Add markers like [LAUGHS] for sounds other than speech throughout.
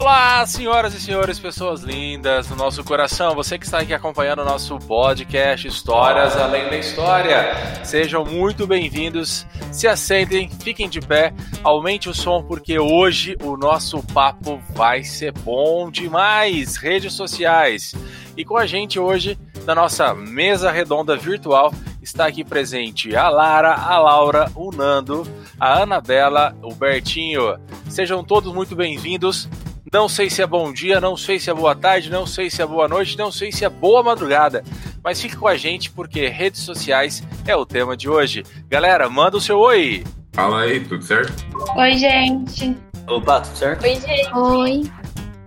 Olá, senhoras e senhores, pessoas lindas do nosso coração, você que está aqui acompanhando o nosso podcast Histórias Além da História. Sejam muito bem-vindos, se assentem, fiquem de pé, aumente o som porque hoje o nosso papo vai ser bom demais. Redes sociais. E com a gente hoje, na nossa mesa redonda virtual, está aqui presente a Lara, a Laura, o Nando, a Anabela, o Bertinho. Sejam todos muito bem-vindos. Não sei se é bom dia, não sei se é boa tarde, não sei se é boa noite, não sei se é boa madrugada. Mas fique com a gente porque redes sociais é o tema de hoje. Galera, manda o seu oi. Fala aí, tudo certo? Oi, gente. Opa, tudo certo? Oi, gente. Oi.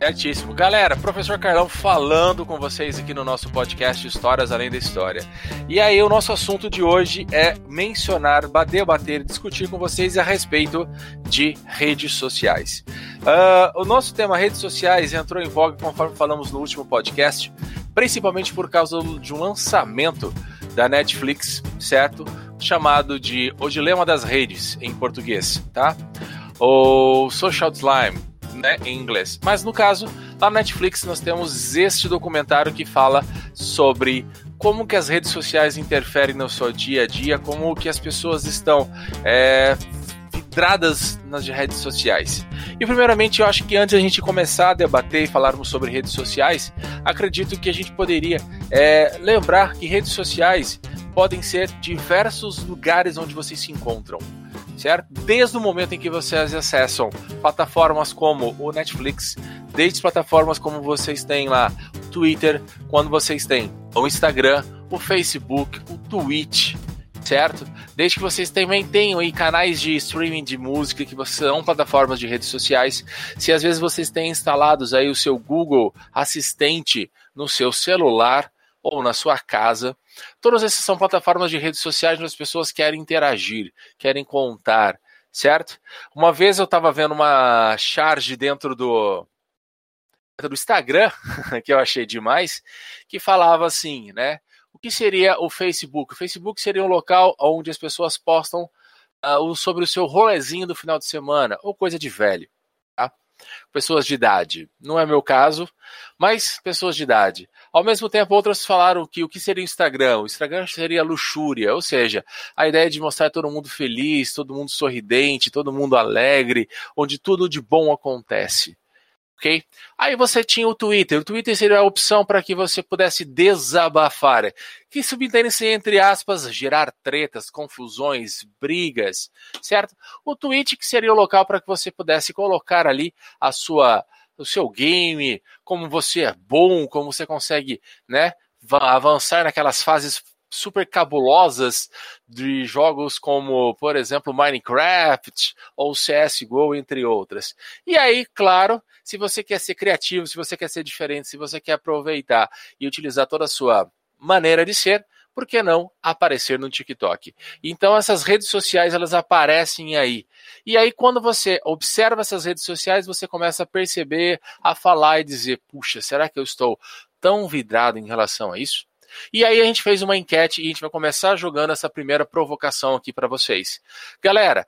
Certíssimo. Galera, professor Carlão falando com vocês aqui no nosso podcast Histórias Além da História. E aí, o nosso assunto de hoje é mencionar, debater, discutir com vocês a respeito de redes sociais. Uh, o nosso tema redes sociais entrou em voga conforme falamos no último podcast, principalmente por causa de um lançamento da Netflix, certo? Chamado de O Dilema das Redes, em português, tá? Ou Social Slime né, em inglês. Mas no caso, lá na Netflix nós temos este documentário que fala sobre como que as redes sociais interferem no seu dia a dia, como que as pessoas estão é, vidradas nas redes sociais. E primeiramente, eu acho que antes a gente começar a debater e falarmos sobre redes sociais, acredito que a gente poderia é, lembrar que redes sociais podem ser diversos lugares onde vocês se encontram certo? Desde o momento em que vocês acessam plataformas como o Netflix, desde plataformas como vocês têm lá o Twitter, quando vocês têm o Instagram, o Facebook, o Twitch, certo? Desde que vocês também tenham aí canais de streaming de música que são plataformas de redes sociais. Se às vezes vocês têm instalados aí o seu Google Assistente no seu celular ou na sua casa, Todas essas são plataformas de redes sociais onde as pessoas querem interagir, querem contar, certo? Uma vez eu estava vendo uma charge dentro do do Instagram, [LAUGHS] que eu achei demais, que falava assim, né? O que seria o Facebook? O Facebook seria um local onde as pessoas postam uh, sobre o seu rolezinho do final de semana, ou coisa de velho pessoas de idade. Não é meu caso, mas pessoas de idade. Ao mesmo tempo, outras falaram que o que seria o Instagram? O Instagram seria luxúria, ou seja, a ideia de mostrar todo mundo feliz, todo mundo sorridente, todo mundo alegre, onde tudo de bom acontece ok? Aí você tinha o Twitter. O Twitter seria a opção para que você pudesse desabafar, que subentende-se, entre aspas, gerar tretas, confusões, brigas, certo? O Twitch que seria o local para que você pudesse colocar ali a sua o seu game, como você é bom, como você consegue, né, avançar naquelas fases super cabulosas de jogos como, por exemplo, Minecraft ou CSGO, entre outras. E aí, claro, se você quer ser criativo, se você quer ser diferente, se você quer aproveitar e utilizar toda a sua maneira de ser, por que não aparecer no TikTok? Então essas redes sociais elas aparecem aí. E aí quando você observa essas redes sociais, você começa a perceber, a falar e dizer, puxa, será que eu estou tão vidrado em relação a isso? E aí a gente fez uma enquete e a gente vai começar jogando essa primeira provocação aqui para vocês. Galera,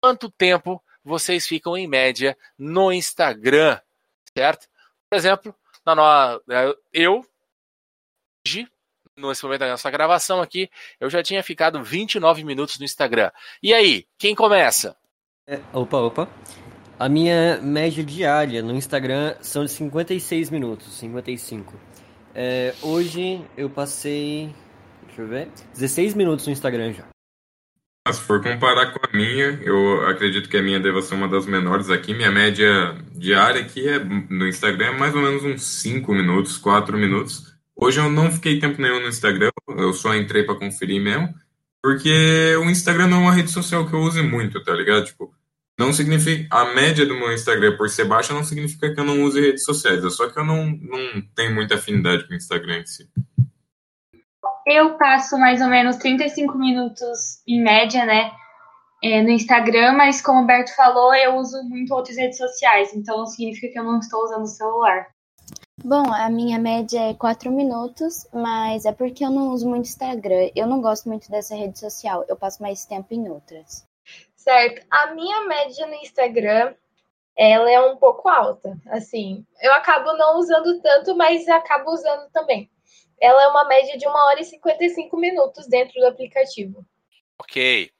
quanto tempo vocês ficam em média no Instagram, certo? Por exemplo, na no... É, eu hoje nesse momento da nossa gravação aqui, eu já tinha ficado 29 minutos no Instagram. E aí, quem começa? É, opa, opa. A minha média diária no Instagram são de 56 minutos, 55. É, hoje eu passei. Deixa eu ver. 16 minutos no Instagram já. Se for comparar com a minha, eu acredito que a minha deva ser uma das menores aqui. Minha média diária aqui é, no Instagram é mais ou menos uns 5 minutos, 4 minutos. Hoje eu não fiquei tempo nenhum no Instagram, eu só entrei para conferir mesmo, porque o Instagram não é uma rede social que eu use muito, tá ligado? Tipo, não significa. A média do meu Instagram por ser baixa não significa que eu não use redes sociais. É só que eu não, não tenho muita afinidade com o Instagram em si. Eu passo mais ou menos 35 minutos em média, né? É, no Instagram, mas como o Berto falou, eu uso muito outras redes sociais, então significa que eu não estou usando o celular. Bom, a minha média é 4 minutos, mas é porque eu não uso muito Instagram. Eu não gosto muito dessa rede social, eu passo mais tempo em outras. Certo. A minha média no Instagram ela é um pouco alta. Assim, eu acabo não usando tanto, mas acabo usando também. Ela é uma média de 1 hora e 55 minutos dentro do aplicativo. Ok.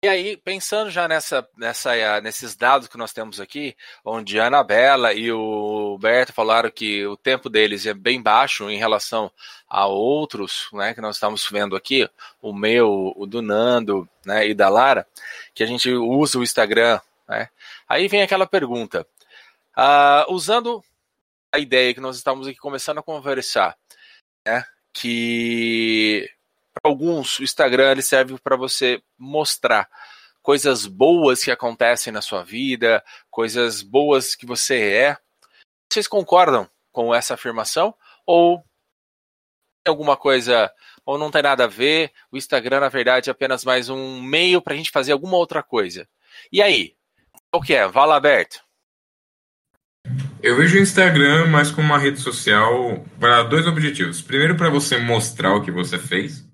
E aí, pensando já nessa, nessa, eh, nesses dados que nós temos aqui, onde a Anabela e o Berto falaram que o tempo deles é bem baixo em relação a outros, né, que nós estamos vendo aqui, o meu, o do Nando, né, e da Lara, que a gente usa o Instagram, né. Aí vem aquela pergunta, uh, usando a ideia que nós estamos aqui começando a conversar, né, que alguns, o Instagram ele serve para você mostrar coisas boas que acontecem na sua vida, coisas boas que você é. Vocês concordam com essa afirmação? Ou tem alguma coisa, ou não tem nada a ver? O Instagram, na verdade, é apenas mais um meio para a gente fazer alguma outra coisa. E aí? O que é? Vala aberto. Eu vejo o Instagram mais como uma rede social para dois objetivos. Primeiro, para você mostrar o que você fez.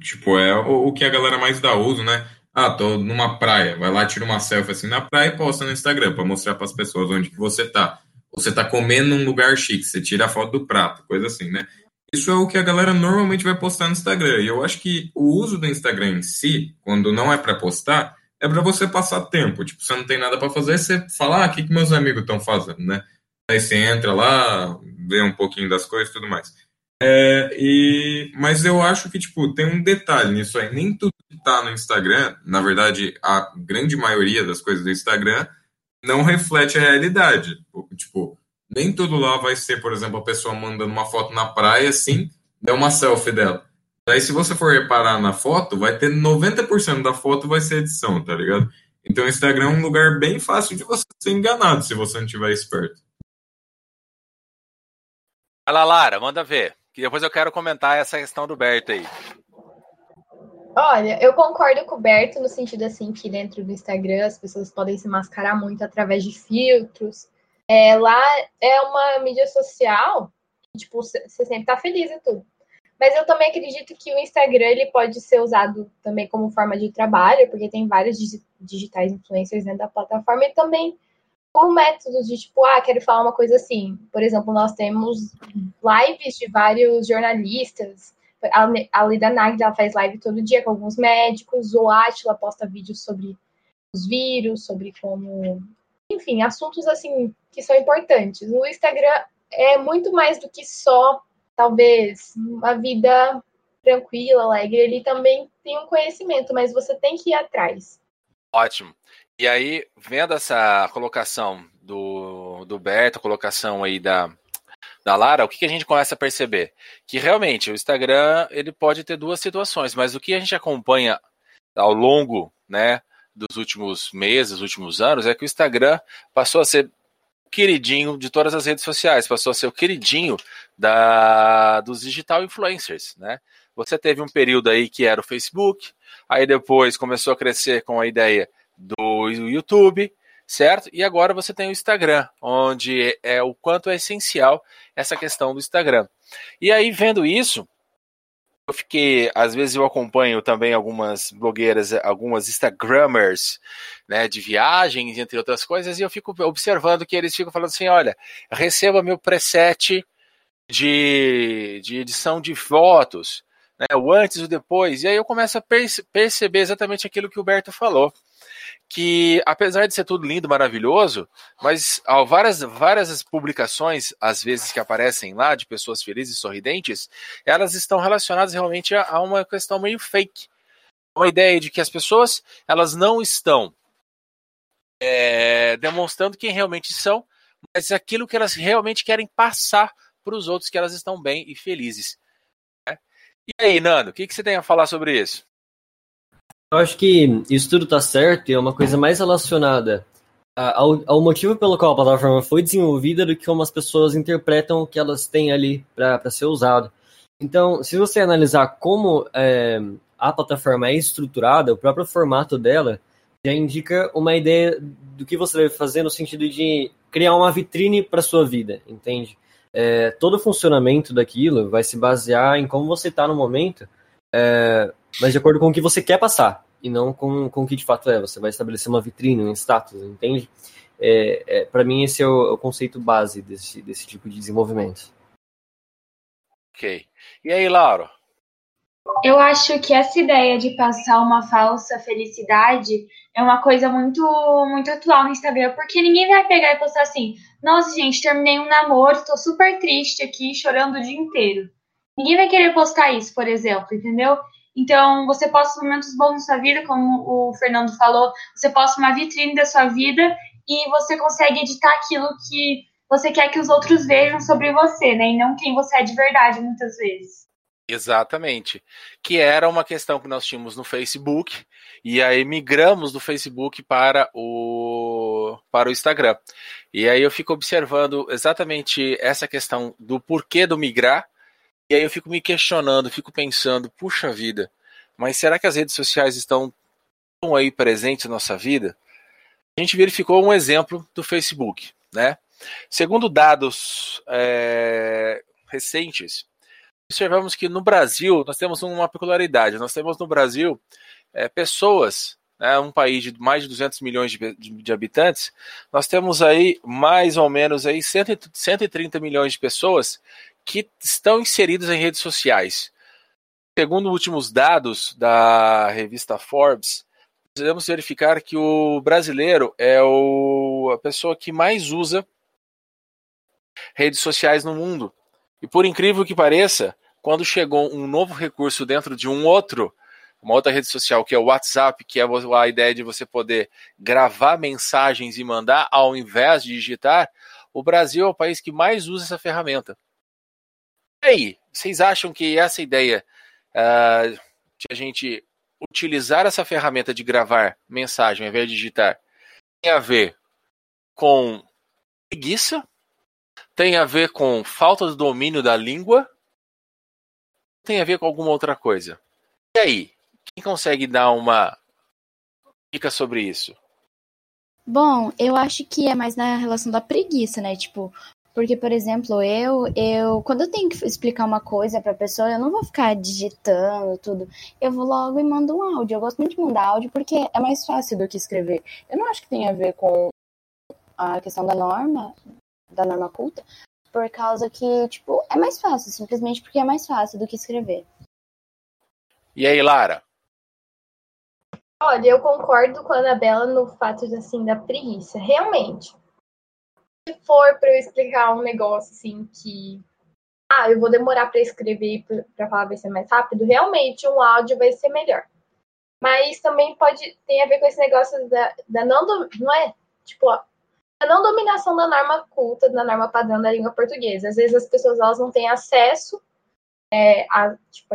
Tipo, é o, o, que a galera mais dá uso, né? Ah, tô numa praia. Vai lá, tira uma selfie assim na praia e posta no Instagram para mostrar para as pessoas onde que você tá. Você tá comendo num lugar chique, você tira a foto do prato, coisa assim, né? Isso é o que a galera normalmente vai postar no Instagram. E eu acho que o uso do Instagram em si, quando não é para postar, é para você passar tempo. Tipo, você não tem nada para fazer, você fala, ah, o que, que meus amigos estão fazendo, né? Aí você entra lá, vê um pouquinho das coisas e tudo mais. É, e, mas eu acho que, tipo, tem um detalhe nisso aí. Nem tudo que tá no Instagram, na verdade, a grande maioria das coisas do Instagram não reflete a realidade. Tipo, nem tudo lá vai ser, por exemplo, a pessoa mandando uma foto na praia, assim, dá uma selfie dela. Daí, se você for reparar na foto, vai ter 90% da foto vai ser edição, tá ligado? Então, o Instagram é um lugar bem fácil de você ser enganado se você não tiver esperto. Fala, Lara, manda ver. Que depois eu quero comentar essa questão do Berto aí. Olha, eu concordo com o Berto no sentido assim que dentro do Instagram as pessoas podem se mascarar muito através de filtros. É, lá é uma mídia social, tipo, você sempre tá feliz e tudo. Mas eu também acredito que o Instagram ele pode ser usado também como forma de trabalho, porque tem vários digitais influencers dentro da plataforma e também como métodos de tipo, ah, quero falar uma coisa assim. Por exemplo, nós temos lives de vários jornalistas. A Lida Nagda ela faz live todo dia com alguns médicos. O Atila posta vídeos sobre os vírus, sobre como. Enfim, assuntos assim que são importantes. O Instagram é muito mais do que só talvez uma vida tranquila, alegre, ele também tem um conhecimento, mas você tem que ir atrás. Ótimo. E aí, vendo essa colocação do, do Berto, a colocação aí da, da Lara, o que, que a gente começa a perceber? Que realmente o Instagram ele pode ter duas situações, mas o que a gente acompanha ao longo né, dos últimos meses, últimos anos, é que o Instagram passou a ser queridinho de todas as redes sociais, passou a ser o queridinho da, dos digital influencers, né? Você teve um período aí que era o Facebook, aí depois começou a crescer com a ideia do YouTube, certo? E agora você tem o Instagram, onde é o quanto é essencial essa questão do Instagram. E aí, vendo isso, eu fiquei, às vezes eu acompanho também algumas blogueiras, algumas Instagrammers, né, de viagens, entre outras coisas, e eu fico observando que eles ficam falando assim, olha, receba meu preset de, de edição de fotos, né, o antes e o depois, e aí eu começo a perce perceber exatamente aquilo que o Berto falou, que apesar de ser tudo lindo, maravilhoso, mas ó, várias, várias publicações, às vezes que aparecem lá, de pessoas felizes e sorridentes, elas estão relacionadas realmente a, a uma questão meio fake. Uma ideia de que as pessoas elas não estão é, demonstrando quem realmente são, mas aquilo que elas realmente querem passar para os outros que elas estão bem e felizes. Né? E aí, Nando, o que, que você tem a falar sobre isso? Eu acho que isso tudo tá certo e é uma coisa mais relacionada ao, ao, motivo pelo qual a plataforma foi desenvolvida do que como as pessoas interpretam o que elas têm ali para ser usado. Então, se você analisar como é, a plataforma é estruturada, o próprio formato dela já indica uma ideia do que você deve fazer no sentido de criar uma vitrine para sua vida, entende? É, todo o funcionamento daquilo vai se basear em como você está no momento é, mas de acordo com o que você quer passar, e não com, com o que de fato é. Você vai estabelecer uma vitrine, um status, entende? É, é para mim, esse é o, é o, conceito base desse, desse tipo de desenvolvimento. Ok. E aí, Laura? Eu acho que essa ideia de passar uma falsa felicidade é uma coisa muito muito atual no Instagram, porque ninguém vai pegar e postar assim: "Nossa, gente, terminei um namoro, tô super triste aqui, chorando o dia inteiro". Ninguém vai querer postar isso, por exemplo, entendeu? Então, você posta momentos bons na sua vida, como o Fernando falou, você posta uma vitrine da sua vida e você consegue editar aquilo que você quer que os outros vejam sobre você, né? E não quem você é de verdade, muitas vezes. Exatamente. Que era uma questão que nós tínhamos no Facebook, e aí migramos do Facebook para o, para o Instagram. E aí eu fico observando exatamente essa questão do porquê do migrar, e aí eu fico me questionando, fico pensando, puxa vida, mas será que as redes sociais estão tão aí presentes na nossa vida? A gente verificou um exemplo do Facebook, né? Segundo dados é, recentes, observamos que no Brasil nós temos uma peculiaridade. Nós temos no Brasil é, pessoas, né, um país de mais de 200 milhões de, de, de, habitantes, nós temos aí mais ou menos aí 130 milhões de pessoas que estão inseridas em redes sociais. Segundo últimos dados da revista Forbes, podemos verificar que o brasileiro é o, a pessoa que mais usa redes sociais no mundo. E por incrível que pareça, quando chegou um novo recurso dentro de um outro, uma outra rede social, que é o WhatsApp, que é a ideia de você poder gravar mensagens e mandar ao invés de digitar, o Brasil é o país que mais usa essa ferramenta. E aí, vocês acham que essa ideia uh, de a gente utilizar essa ferramenta de gravar mensagem ao invés de digitar tem a ver com preguiça tem a ver com falta de domínio da língua? Tem a ver com alguma outra coisa? E aí? Quem consegue dar uma dica sobre isso? Bom, eu acho que é mais na relação da preguiça, né? Tipo, porque, por exemplo, eu, eu, quando eu tenho que explicar uma coisa pra pessoa, eu não vou ficar digitando tudo. Eu vou logo e mando um áudio. Eu gosto muito de mandar áudio porque é mais fácil do que escrever. Eu não acho que tem a ver com a questão da norma, da norma culta, por causa que, tipo, é mais fácil, simplesmente porque é mais fácil do que escrever. E aí, Lara? Olha, eu concordo com a Anabela no fato de, assim, da preguiça. Realmente. For para eu explicar um negócio, assim, que. Ah, eu vou demorar para escrever para falar vai ser mais rápido, realmente um áudio vai ser melhor. Mas também pode ter a ver com esse negócio da, da não, não é? Tipo, a não dominação da norma culta, da norma padrão da língua portuguesa. Às vezes as pessoas elas não têm acesso é, a, tipo,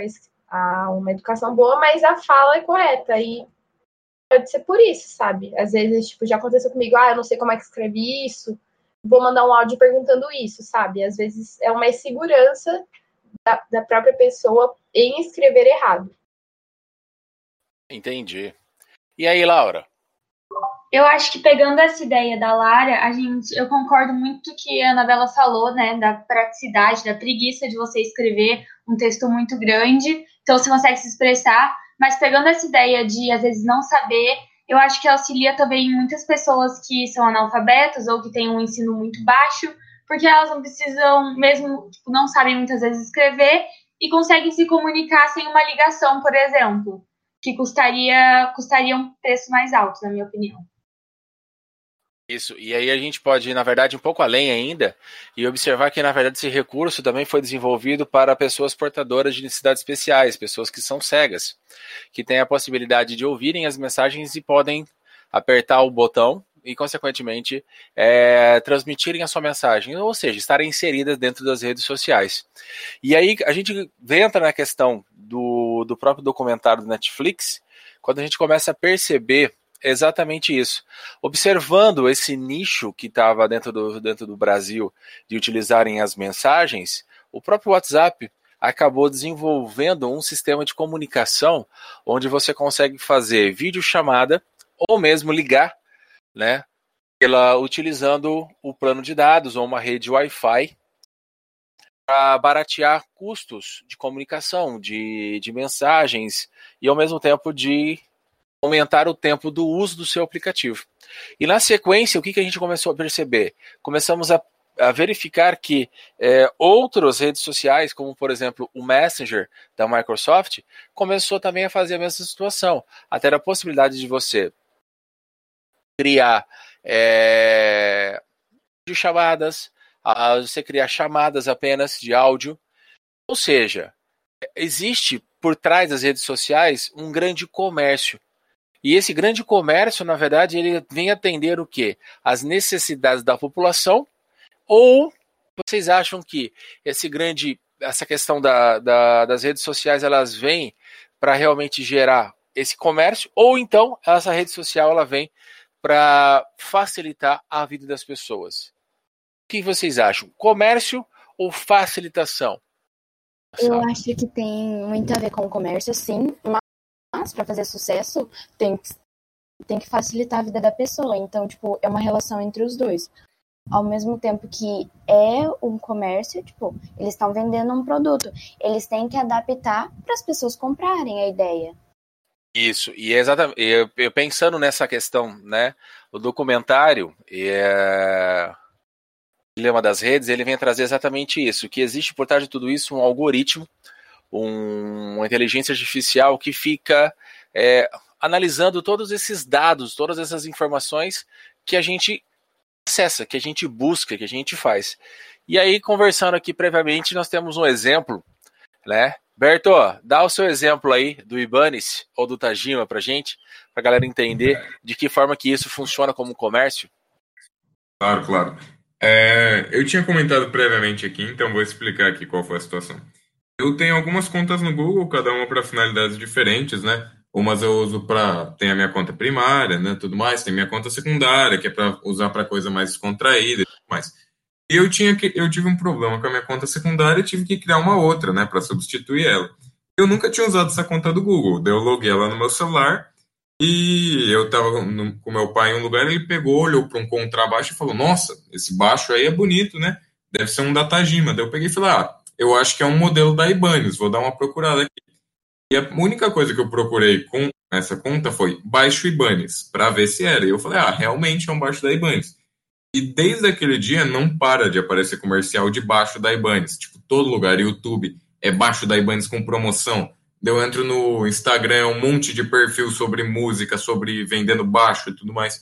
a uma educação boa, mas a fala é correta. E pode ser por isso, sabe? Às vezes, tipo, já aconteceu comigo, ah, eu não sei como é que escrevi isso, vou mandar um áudio perguntando isso, sabe? Às vezes é uma insegurança da, da própria pessoa em escrever errado. Entendi. E aí, Laura? Eu acho que pegando essa ideia da Lara, a gente, eu concordo muito que a Anabela falou, né, da praticidade, da preguiça de você escrever um texto muito grande, então você consegue se expressar, mas pegando essa ideia de às vezes não saber, eu acho que auxilia também muitas pessoas que são analfabetas ou que têm um ensino muito baixo, porque elas não precisam, mesmo tipo, não sabem muitas vezes escrever e conseguem se comunicar sem uma ligação, por exemplo, que custaria custaria um preço mais alto, na minha opinião. Isso, e aí a gente pode ir, na verdade, um pouco além ainda e observar que, na verdade, esse recurso também foi desenvolvido para pessoas portadoras de necessidades especiais, pessoas que são cegas, que têm a possibilidade de ouvirem as mensagens e podem apertar o botão e, consequentemente, é, transmitirem a sua mensagem, ou seja, estarem inseridas dentro das redes sociais. E aí a gente entra na questão do, do próprio documentário do Netflix, quando a gente começa a perceber exatamente isso. Observando esse nicho que estava dentro do, dentro do Brasil de utilizarem as mensagens, o próprio WhatsApp acabou desenvolvendo um sistema de comunicação onde você consegue fazer videochamada ou mesmo ligar, né, pela, utilizando o plano de dados ou uma rede Wi-Fi para baratear custos de comunicação, de, de mensagens e ao mesmo tempo de aumentar o tempo do uso do seu aplicativo. E na sequência, o que, que a gente começou a perceber? Começamos a, a verificar que é, outras redes sociais, como por exemplo o Messenger da Microsoft, começou também a fazer a mesma situação. Até a possibilidade de você criar é, de chamadas, você criar chamadas apenas de áudio. Ou seja, existe por trás das redes sociais um grande comércio. E esse grande comércio, na verdade, ele vem atender o quê? As necessidades da população? Ou vocês acham que esse grande, essa questão da, da, das redes sociais, elas vêm para realmente gerar esse comércio? Ou então essa rede social ela vem para facilitar a vida das pessoas? O que vocês acham? Comércio ou facilitação? Eu acho que tem muito a ver com o comércio, sim, para fazer sucesso tem que, tem que facilitar a vida da pessoa. Então, tipo, é uma relação entre os dois. Ao mesmo tempo que é um comércio, tipo, eles estão vendendo um produto. Eles têm que adaptar para as pessoas comprarem a ideia. Isso, e é exatamente. Eu, eu, pensando nessa questão, né? O documentário é, Dilema das Redes, ele vem trazer exatamente isso, que existe por trás de tudo isso um algoritmo, um, uma inteligência artificial que fica é, analisando todos esses dados, todas essas informações que a gente acessa, que a gente busca, que a gente faz. E aí, conversando aqui previamente, nós temos um exemplo, né? Berto, dá o seu exemplo aí do Ibanez ou do Tajima pra gente, pra galera entender de que forma que isso funciona como comércio. Claro, claro. É, eu tinha comentado previamente aqui, então vou explicar aqui qual foi a situação. Eu tenho algumas contas no Google, cada uma para finalidades diferentes, né? Umas eu uso para. Tem a minha conta primária, né? Tudo mais. Tem minha conta secundária, que é para usar para coisa mais descontraída e tudo mais. E eu, tinha que, eu tive um problema com a minha conta secundária e tive que criar uma outra, né? Para substituir ela. Eu nunca tinha usado essa conta do Google. Eu loguei ela no meu celular e eu tava com meu pai em um lugar, ele pegou, olhou para um contrabaixo e falou: Nossa, esse baixo aí é bonito, né? Deve ser um da Tajima. Daí eu peguei e falei: Ah, eu acho que é um modelo da Ibanez, vou dar uma procurada aqui. E a única coisa que eu procurei com essa conta foi baixo Ibanez, para ver se era. E eu falei: Ah, realmente é um baixo da Ibanez. E desde aquele dia não para de aparecer comercial de baixo da Ibanez. Tipo, todo lugar, YouTube é baixo da Ibanez com promoção eu entro no Instagram, um monte de perfil sobre música, sobre vendendo baixo e tudo mais.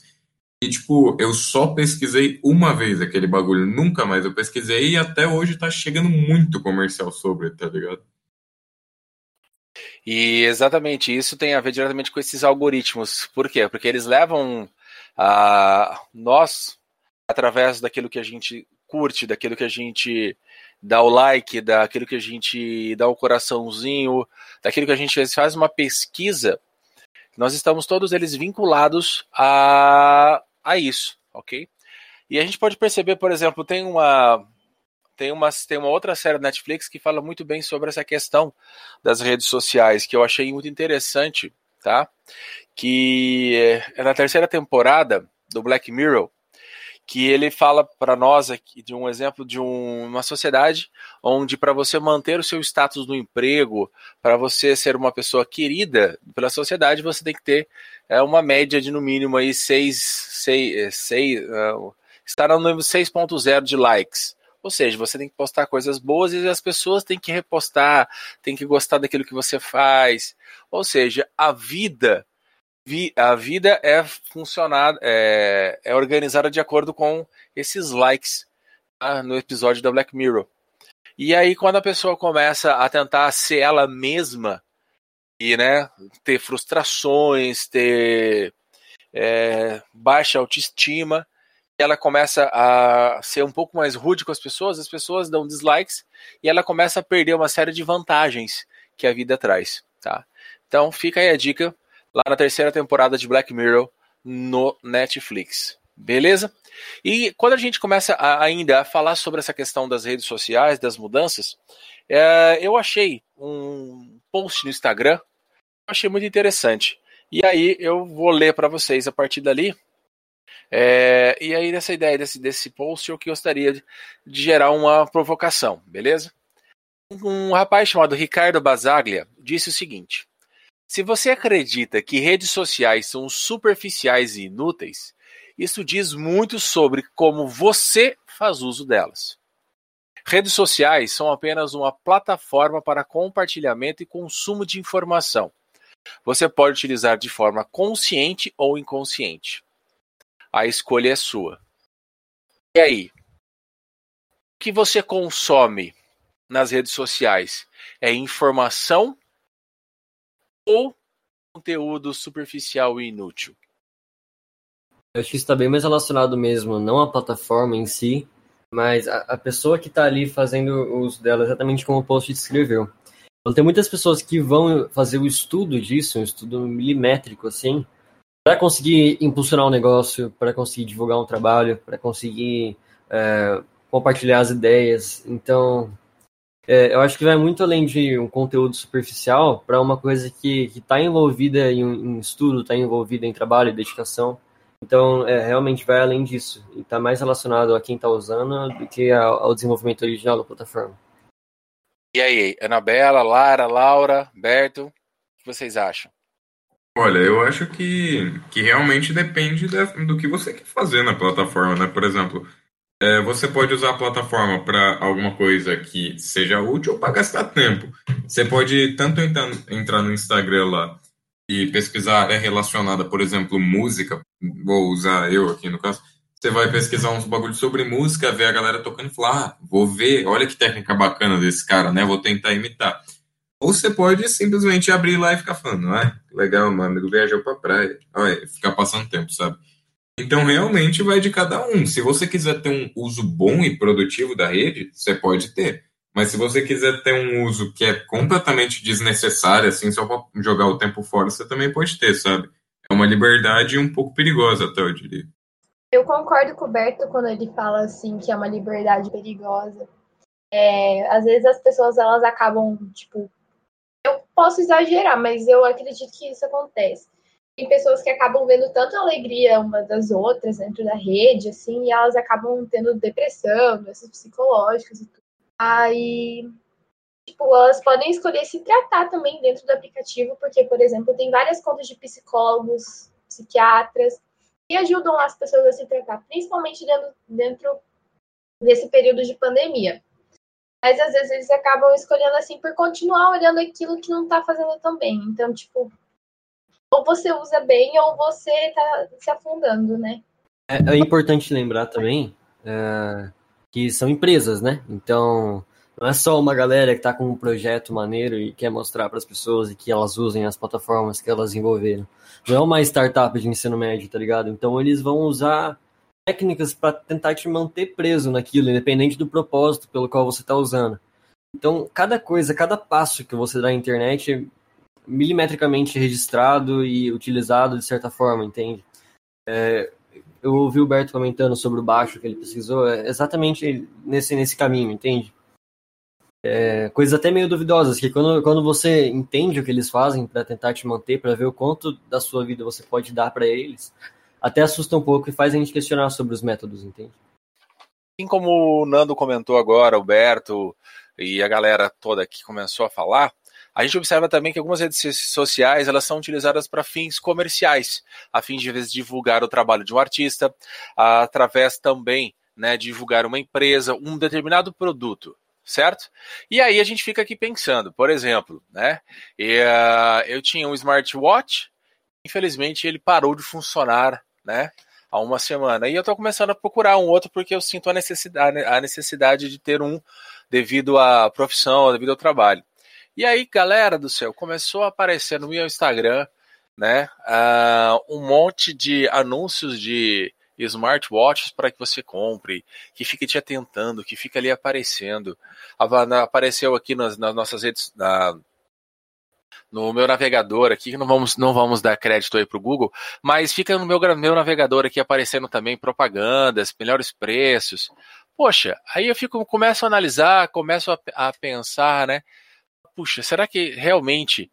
E, tipo, eu só pesquisei uma vez aquele bagulho, nunca mais eu pesquisei e até hoje tá chegando muito comercial sobre, tá ligado? E exatamente isso tem a ver diretamente com esses algoritmos. Por quê? Porque eles levam a nós através daquilo que a gente curte, daquilo que a gente dá o like, daquilo que a gente dá o coraçãozinho, daquilo que a gente faz uma pesquisa, nós estamos todos eles vinculados a, a isso, ok? E a gente pode perceber, por exemplo, tem uma tem uma, tem uma outra série da Netflix que fala muito bem sobre essa questão das redes sociais, que eu achei muito interessante, tá? Que é na terceira temporada do Black Mirror, que ele fala para nós aqui de um exemplo de um, uma sociedade onde para você manter o seu status no emprego, para você ser uma pessoa querida pela sociedade, você tem que ter é, uma média de no mínimo aí 6, 6, 6 uh, estar no número 6.0 de likes. Ou seja, você tem que postar coisas boas e as pessoas têm que repostar, têm que gostar daquilo que você faz. Ou seja, a vida a vida é funcionada, é, é organizada de acordo com esses likes tá? no episódio da Black Mirror. E aí, quando a pessoa começa a tentar ser ela mesma e né, ter frustrações, ter é, baixa autoestima, ela começa a ser um pouco mais rude com as pessoas, as pessoas dão dislikes e ela começa a perder uma série de vantagens que a vida traz. Tá? Então, fica aí a dica lá na terceira temporada de Black Mirror no Netflix. Beleza? E quando a gente começa a, ainda a falar sobre essa questão das redes sociais, das mudanças, é, eu achei um post no Instagram, eu achei muito interessante. E aí eu vou ler para vocês a partir dali. É, e aí, nessa ideia desse, desse post, eu gostaria de, de gerar uma provocação, beleza? Um rapaz chamado Ricardo Basaglia disse o seguinte: Se você acredita que redes sociais são superficiais e inúteis, isso diz muito sobre como você faz uso delas. Redes sociais são apenas uma plataforma para compartilhamento e consumo de informação. Você pode utilizar de forma consciente ou inconsciente. A escolha é sua. E aí? O que você consome nas redes sociais? É informação ou conteúdo superficial e inútil? Eu acho que isso está bem mais relacionado mesmo, não à plataforma em si, mas a, a pessoa que está ali fazendo uso dela, exatamente como o post descreveu. Então, tem muitas pessoas que vão fazer o estudo disso, um estudo milimétrico, assim, para conseguir impulsionar um negócio, para conseguir divulgar um trabalho, para conseguir é, compartilhar as ideias. Então, é, eu acho que vai muito além de um conteúdo superficial para uma coisa que está envolvida em, em estudo, está envolvida em trabalho e dedicação. Então, é, realmente vai além disso. E está mais relacionado a quem está usando do que ao, ao, desenvolvimento original da plataforma. E aí, Anabela, Lara, Laura, Berto, o que vocês acham? Olha, eu acho que, que realmente depende do que você quer fazer na plataforma, né? Por exemplo, é, você pode usar a plataforma para alguma coisa que seja útil ou para gastar tempo. Você pode tanto entrar, entrar no Instagram lá e pesquisar área relacionada, por exemplo, música, vou usar eu aqui no caso, você vai pesquisar uns bagulhos sobre música, ver a galera tocando e falar, ah, vou ver, olha que técnica bacana desse cara, né? Vou tentar imitar. Ou você pode simplesmente abrir lá e ficar falando, ah, legal, meu amigo viajou pra praia, olha, ficar passando tempo, sabe? Então, realmente vai de cada um. Se você quiser ter um uso bom e produtivo da rede, você pode ter. Mas se você quiser ter um uso que é completamente desnecessário, assim, só para jogar o tempo fora, você também pode ter, sabe? É uma liberdade um pouco perigosa, até eu diria. Eu concordo com o Berto quando ele fala, assim, que é uma liberdade perigosa. É, às vezes as pessoas, elas acabam, tipo... Eu posso exagerar, mas eu acredito que isso acontece tem pessoas que acabam vendo tanta alegria uma das outras dentro da rede, assim, e elas acabam tendo depressão, doenças psicológicas e tudo. Aí, tipo, elas podem escolher se tratar também dentro do aplicativo, porque, por exemplo, tem várias contas de psicólogos, psiquiatras, que ajudam as pessoas a se tratar, principalmente dentro, dentro desse período de pandemia. Mas às vezes eles acabam escolhendo assim por continuar olhando aquilo que não tá fazendo tão bem. Então, tipo, ou você usa bem ou você está se afundando, né? É, é importante lembrar também é, que são empresas, né? Então, não é só uma galera que está com um projeto maneiro e quer mostrar para as pessoas e que elas usem as plataformas que elas desenvolveram. Não é uma startup de ensino médio, tá ligado? Então, eles vão usar técnicas para tentar te manter preso naquilo, independente do propósito pelo qual você está usando. Então, cada coisa, cada passo que você dá na internet milimetricamente registrado e utilizado de certa forma, entende? É, eu ouvi o Berto comentando sobre o baixo que ele pesquisou, é exatamente nesse, nesse caminho, entende? É, coisas até meio duvidosas, que quando, quando você entende o que eles fazem para tentar te manter, para ver o quanto da sua vida você pode dar para eles, até assusta um pouco e faz a gente questionar sobre os métodos, entende? Assim como o Nando comentou agora, o Berto e a galera toda que começou a falar, a gente observa também que algumas redes sociais elas são utilizadas para fins comerciais, a fim de divulgar o trabalho de um artista, através também né, de divulgar uma empresa, um determinado produto certo? E aí a gente fica aqui pensando, por exemplo, né? E, uh, eu tinha um smartwatch, infelizmente ele parou de funcionar, né? Há uma semana. E eu estou começando a procurar um outro porque eu sinto a necessidade, a necessidade de ter um devido à profissão, devido ao trabalho. E aí, galera do céu, começou a aparecer no meu Instagram, né, uh, um monte de anúncios de smartwatches para que você compre, que fica te atentando, que fica ali aparecendo. Apareceu aqui nas, nas nossas redes, na, no meu navegador aqui, não vamos, não vamos dar crédito aí para o Google, mas fica no meu, meu navegador aqui aparecendo também propagandas, melhores preços. Poxa, aí eu fico, começo a analisar, começo a, a pensar, né? Puxa, será que realmente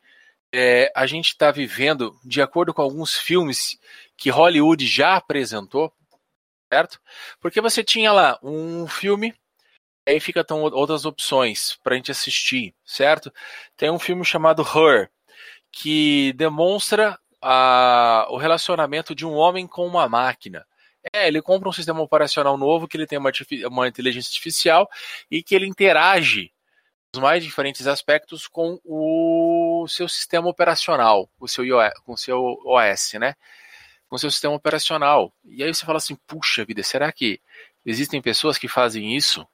é, a gente está vivendo de acordo com alguns filmes que Hollywood já apresentou, certo? Porque você tinha lá um filme, aí fica tão outras opções para a gente assistir, certo? Tem um filme chamado Her, que demonstra a, o relacionamento de um homem com uma máquina. É, ele compra um sistema operacional novo que ele tem uma, uma inteligência artificial e que ele interage mais diferentes aspectos com o seu sistema operacional, o seu iOS, com o seu OS, né? Com o seu sistema operacional. E aí você fala assim, puxa vida, será que existem pessoas que fazem isso?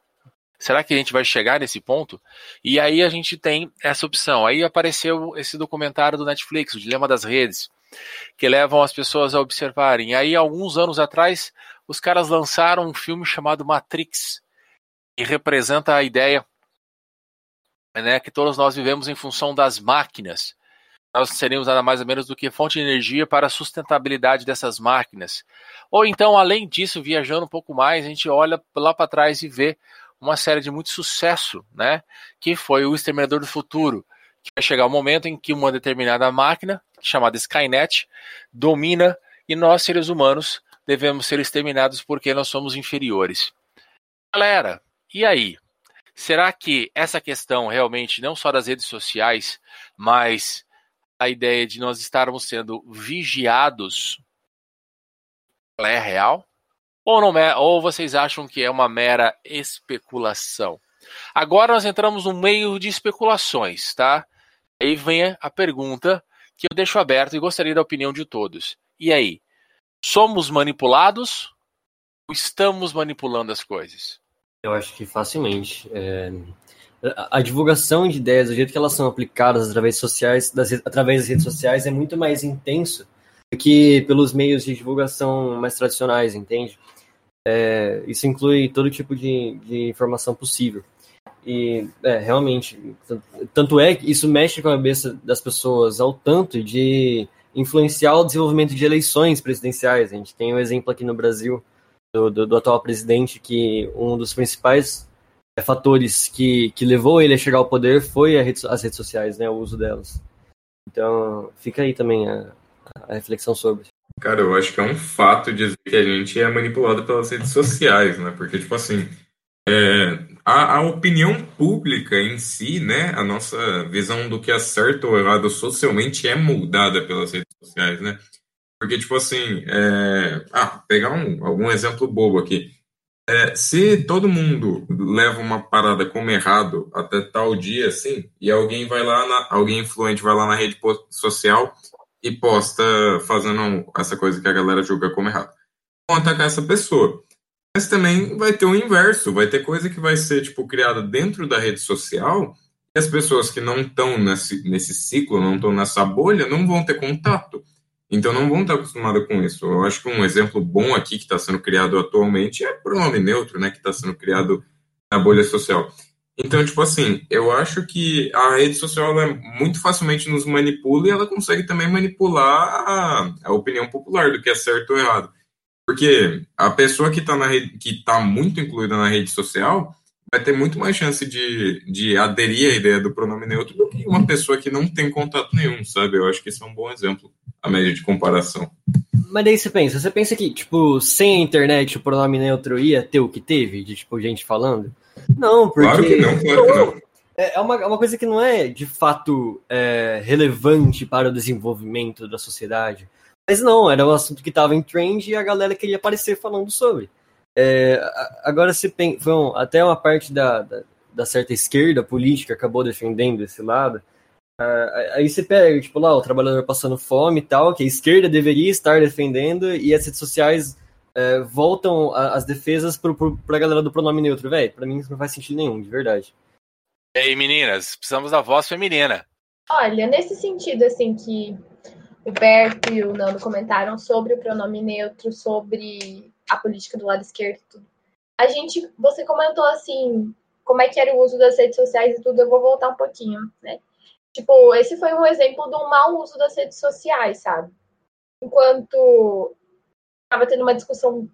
Será que a gente vai chegar nesse ponto? E aí a gente tem essa opção. Aí apareceu esse documentário do Netflix, o Dilema das Redes, que levam as pessoas a observarem. E aí, alguns anos atrás, os caras lançaram um filme chamado Matrix, que representa a ideia né, que todos nós vivemos em função das máquinas. Nós seríamos nada mais ou menos do que fonte de energia para a sustentabilidade dessas máquinas. Ou então, além disso, viajando um pouco mais, a gente olha lá para trás e vê uma série de muito sucesso, né? Que foi o Exterminador do Futuro, que vai chegar o um momento em que uma determinada máquina, chamada Skynet, domina e nós, seres humanos, devemos ser exterminados porque nós somos inferiores. Galera, e aí? Será que essa questão realmente, não só das redes sociais, mas a ideia de nós estarmos sendo vigiados, ela é real? Ou, não é, ou vocês acham que é uma mera especulação? Agora nós entramos no meio de especulações, tá? Aí vem a pergunta que eu deixo aberto e gostaria da opinião de todos. E aí? Somos manipulados ou estamos manipulando as coisas? Eu acho que facilmente. É... A divulgação de ideias, do jeito que elas são aplicadas através, sociais, das, através das redes sociais, é muito mais intenso do que pelos meios de divulgação mais tradicionais, entende? É, isso inclui todo tipo de, de informação possível. E, é, realmente, tanto é que isso mexe com a cabeça das pessoas ao tanto de influenciar o desenvolvimento de eleições presidenciais. A gente tem um exemplo aqui no Brasil do, do, do atual presidente que um dos principais é, fatores que, que levou ele a chegar ao poder foi rede, as redes sociais, né, o uso delas. Então, fica aí também a, a reflexão sobre. Cara, eu acho que é um fato dizer que a gente é manipulado pelas redes sociais, né? Porque, tipo assim, é, a, a, opinião pública em si, né? A nossa visão do que é certo ou errado socialmente é moldada pelas redes sociais, né? Porque, tipo assim, é, ah, pegar um, algum exemplo bobo aqui. É, se todo mundo leva uma parada como errado até tal dia, assim, e alguém vai lá, na, alguém influente vai lá na rede social e posta fazendo essa coisa que a galera julga como errado, vão atacar essa pessoa. Mas também vai ter o inverso, vai ter coisa que vai ser tipo criada dentro da rede social e as pessoas que não estão nesse, nesse ciclo, não estão nessa bolha, não vão ter contato. Então não vão estar acostumados com isso. Eu acho que um exemplo bom aqui que está sendo criado atualmente é pronome neutro, né? Que está sendo criado na bolha social. Então, tipo assim, eu acho que a rede social é muito facilmente nos manipula e ela consegue também manipular a, a opinião popular do que é certo ou errado. Porque a pessoa que está tá muito incluída na rede social vai ter muito mais chance de, de aderir à ideia do pronome neutro do que uma pessoa que não tem contato nenhum, sabe? Eu acho que isso é um bom exemplo, a média de comparação. Mas daí você pensa, você pensa que, tipo, sem a internet o pronome neutro ia ter o que teve, de, tipo, gente falando? Não, porque... Claro que não, claro que não. É, é uma, é uma coisa que não é, de fato, é, relevante para o desenvolvimento da sociedade. Mas não, era um assunto que estava em trend e a galera queria aparecer falando sobre. É, agora se um, até uma parte da, da, da, certa esquerda política acabou defendendo esse lado. Uh, aí você pega, tipo, lá, o trabalhador passando fome e tal, que a esquerda deveria estar defendendo, e as redes sociais uh, voltam a, as defesas pro, pro, pra galera do pronome neutro, velho. Pra mim isso não faz sentido nenhum, de verdade. Ei, meninas, precisamos da voz feminina. Olha, nesse sentido, assim, que o Berto e o Nando comentaram sobre o pronome neutro, sobre a política do lado esquerdo e tudo. A gente, você comentou assim, como é que era o uso das redes sociais e tudo, eu vou voltar um pouquinho, né? Tipo, esse foi um exemplo do mau uso das redes sociais, sabe? Enquanto estava tendo uma discussão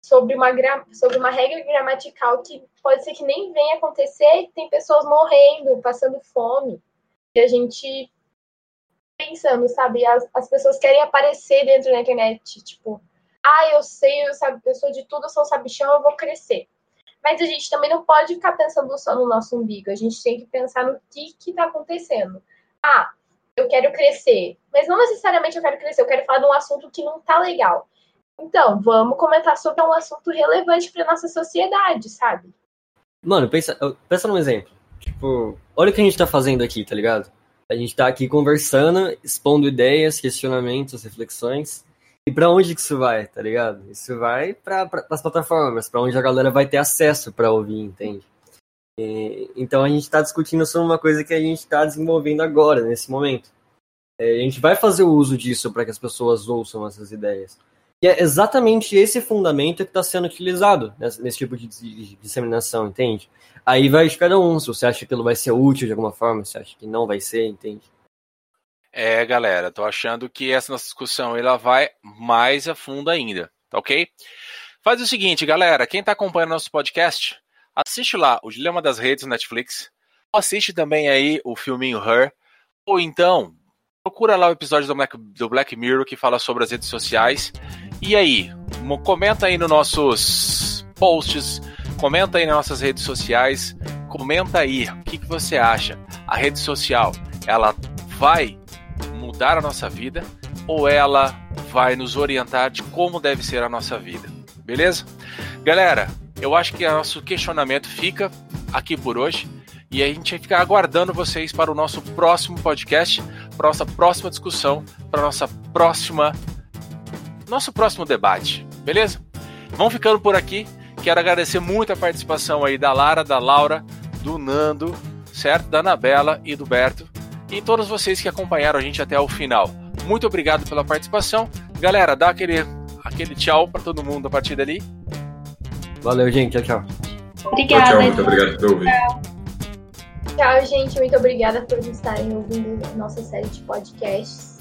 sobre uma, sobre uma regra gramatical que pode ser que nem venha acontecer, tem pessoas morrendo, passando fome, e a gente pensando, sabe? As, as pessoas querem aparecer dentro da internet, tipo, ah, eu sei, eu sou de tudo, eu sou sabichão, eu vou crescer. Mas a gente também não pode ficar pensando só no nosso umbigo, a gente tem que pensar no que está acontecendo. Ah, eu quero crescer, mas não necessariamente eu quero crescer, eu quero falar de um assunto que não tá legal. Então, vamos comentar sobre um assunto relevante para nossa sociedade, sabe? Mano, pensa, pensa num exemplo. Tipo, olha o que a gente tá fazendo aqui, tá ligado? A gente tá aqui conversando, expondo ideias, questionamentos, reflexões. E para onde que isso vai, tá ligado? Isso vai para as plataformas, para onde a galera vai ter acesso para ouvir, entende? E, então a gente está discutindo sobre uma coisa que a gente está desenvolvendo agora, nesse momento. É, a gente vai fazer o uso disso para que as pessoas ouçam essas ideias. E é exatamente esse fundamento que está sendo utilizado nesse, nesse tipo de, de, disseminação, entende? Aí vai de cada um, se você acha que aquilo vai ser útil de alguma forma, se acha que não vai ser, entende? É, galera, tô achando que essa nossa discussão ela vai mais a fundo ainda, tá ok? Faz o seguinte, galera, quem está acompanhando nosso podcast, assiste lá o Dilema das Redes no Netflix, assiste também aí o filminho Her, ou então procura lá o episódio do Black, do Black Mirror que fala sobre as redes sociais e aí, comenta aí nos nossos posts, comenta aí nas nossas redes sociais, comenta aí o que, que você acha. A rede social, ela vai mudar a nossa vida ou ela vai nos orientar de como deve ser a nossa vida? Beleza? Galera, eu acho que nosso questionamento fica aqui por hoje. E a gente vai ficar aguardando vocês para o nosso próximo podcast, para nossa próxima discussão, para nossa próxima nosso próximo debate, beleza? Vamos ficando por aqui. Quero agradecer muito a participação aí da Lara, da Laura, do Nando, certo? Da Anabela e do Berto. E todos vocês que acompanharam a gente até o final. Muito obrigado pela participação. Galera, dá aquele, aquele tchau para todo mundo a partir dali. Valeu, gente. Tchau, tchau. Obrigada. Tchau, tchau. Muito obrigado por ouvir. Tchau, gente. Muito obrigada por estarem ouvindo nossa série de podcasts.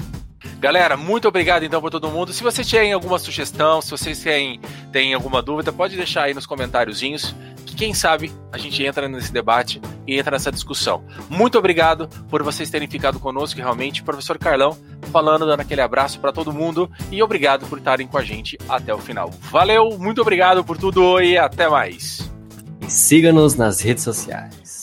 Galera, muito obrigado então por todo mundo. Se vocês têm alguma sugestão, se vocês têm, têm alguma dúvida, pode deixar aí nos comentáriozinhos. Que quem sabe a gente entra nesse debate e entra nessa discussão. Muito obrigado por vocês terem ficado conosco, realmente. Professor Carlão falando, dando aquele abraço para todo mundo. E obrigado por estarem com a gente até o final. Valeu, muito obrigado por tudo e até mais. E siga-nos nas redes sociais.